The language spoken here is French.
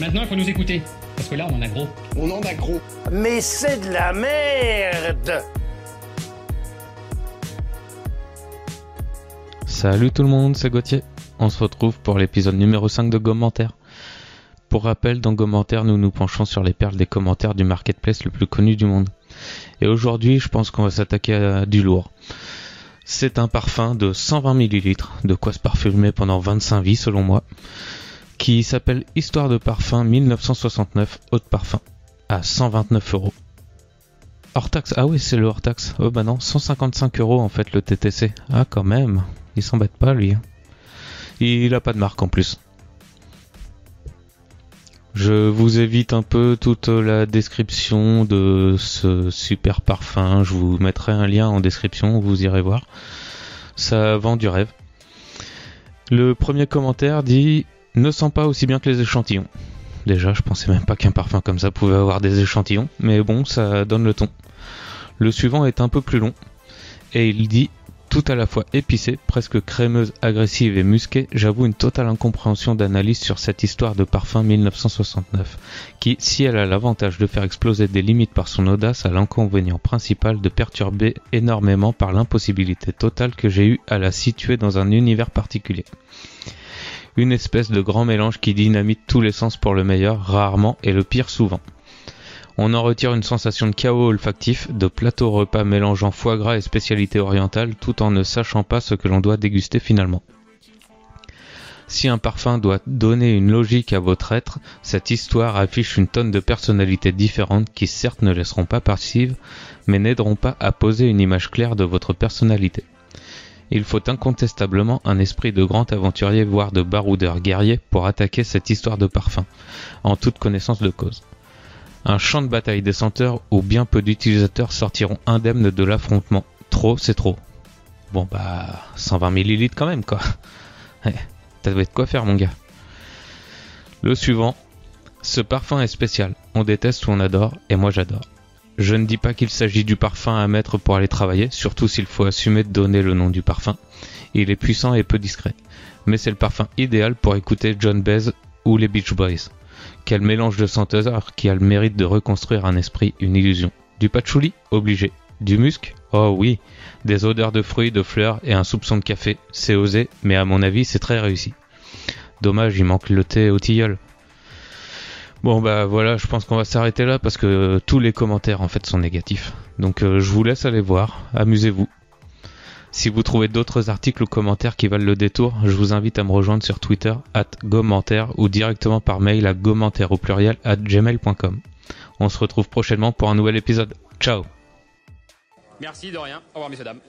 Maintenant, il faut nous écouter. Parce que là, on en a gros. On en a gros. Mais c'est de la merde Salut tout le monde, c'est Gauthier. On se retrouve pour l'épisode numéro 5 de Commentaire. Pour rappel, dans Commentaire, nous nous penchons sur les perles des commentaires du marketplace le plus connu du monde. Et aujourd'hui, je pense qu'on va s'attaquer à du lourd. C'est un parfum de 120 ml, de quoi se parfumer pendant 25 vies selon moi, qui s'appelle Histoire de parfum 1969 Haut de parfum, à 129 euros. Hors taxe, ah oui c'est le hors taxe, oh bah non, 155 euros en fait le TTC, ah quand même, il s'embête pas lui. hein. Il a pas de marque en plus. Je vous évite un peu toute la description de ce super parfum. Je vous mettrai un lien en description, vous irez voir. Ça vend du rêve. Le premier commentaire dit ne sent pas aussi bien que les échantillons. Déjà, je pensais même pas qu'un parfum comme ça pouvait avoir des échantillons, mais bon, ça donne le ton. Le suivant est un peu plus long et il dit tout à la fois épicée, presque crémeuse, agressive et musquée, j'avoue une totale incompréhension d'analyse sur cette histoire de parfum 1969, qui, si elle a l'avantage de faire exploser des limites par son audace, a l'inconvénient principal de perturber énormément par l'impossibilité totale que j'ai eue à la situer dans un univers particulier. Une espèce de grand mélange qui dynamite tous les sens pour le meilleur, rarement, et le pire souvent. On en retire une sensation de chaos olfactif, de plateau repas mélangeant foie gras et spécialité orientale tout en ne sachant pas ce que l'on doit déguster finalement. Si un parfum doit donner une logique à votre être, cette histoire affiche une tonne de personnalités différentes qui certes ne laisseront pas passives, mais n'aideront pas à poser une image claire de votre personnalité. Il faut incontestablement un esprit de grand aventurier voire de baroudeur guerrier pour attaquer cette histoire de parfum, en toute connaissance de cause un champ de bataille des senteurs où bien peu d'utilisateurs sortiront indemnes de l'affrontement. Trop, c'est trop. Bon bah, 120 millilitres quand même quoi. Ouais, T'as de quoi faire mon gars. Le suivant. Ce parfum est spécial. On déteste ou on adore, et moi j'adore. Je ne dis pas qu'il s'agit du parfum à mettre pour aller travailler, surtout s'il faut assumer de donner le nom du parfum. Il est puissant et peu discret. Mais c'est le parfum idéal pour écouter John Baez ou les Beach Boys. Quel mélange de senteurs qui a le mérite de reconstruire un esprit, une illusion. Du patchouli Obligé. Du musc Oh oui. Des odeurs de fruits, de fleurs et un soupçon de café. C'est osé, mais à mon avis, c'est très réussi. Dommage, il manque le thé au tilleul. Bon bah voilà, je pense qu'on va s'arrêter là parce que tous les commentaires en fait sont négatifs. Donc euh, je vous laisse aller voir, amusez-vous. Si vous trouvez d'autres articles ou commentaires qui valent le détour, je vous invite à me rejoindre sur Twitter, at commentaire ou directement par mail à commentaire au pluriel at gmail.com. On se retrouve prochainement pour un nouvel épisode. Ciao Merci de rien. Au revoir, messieurs, dames.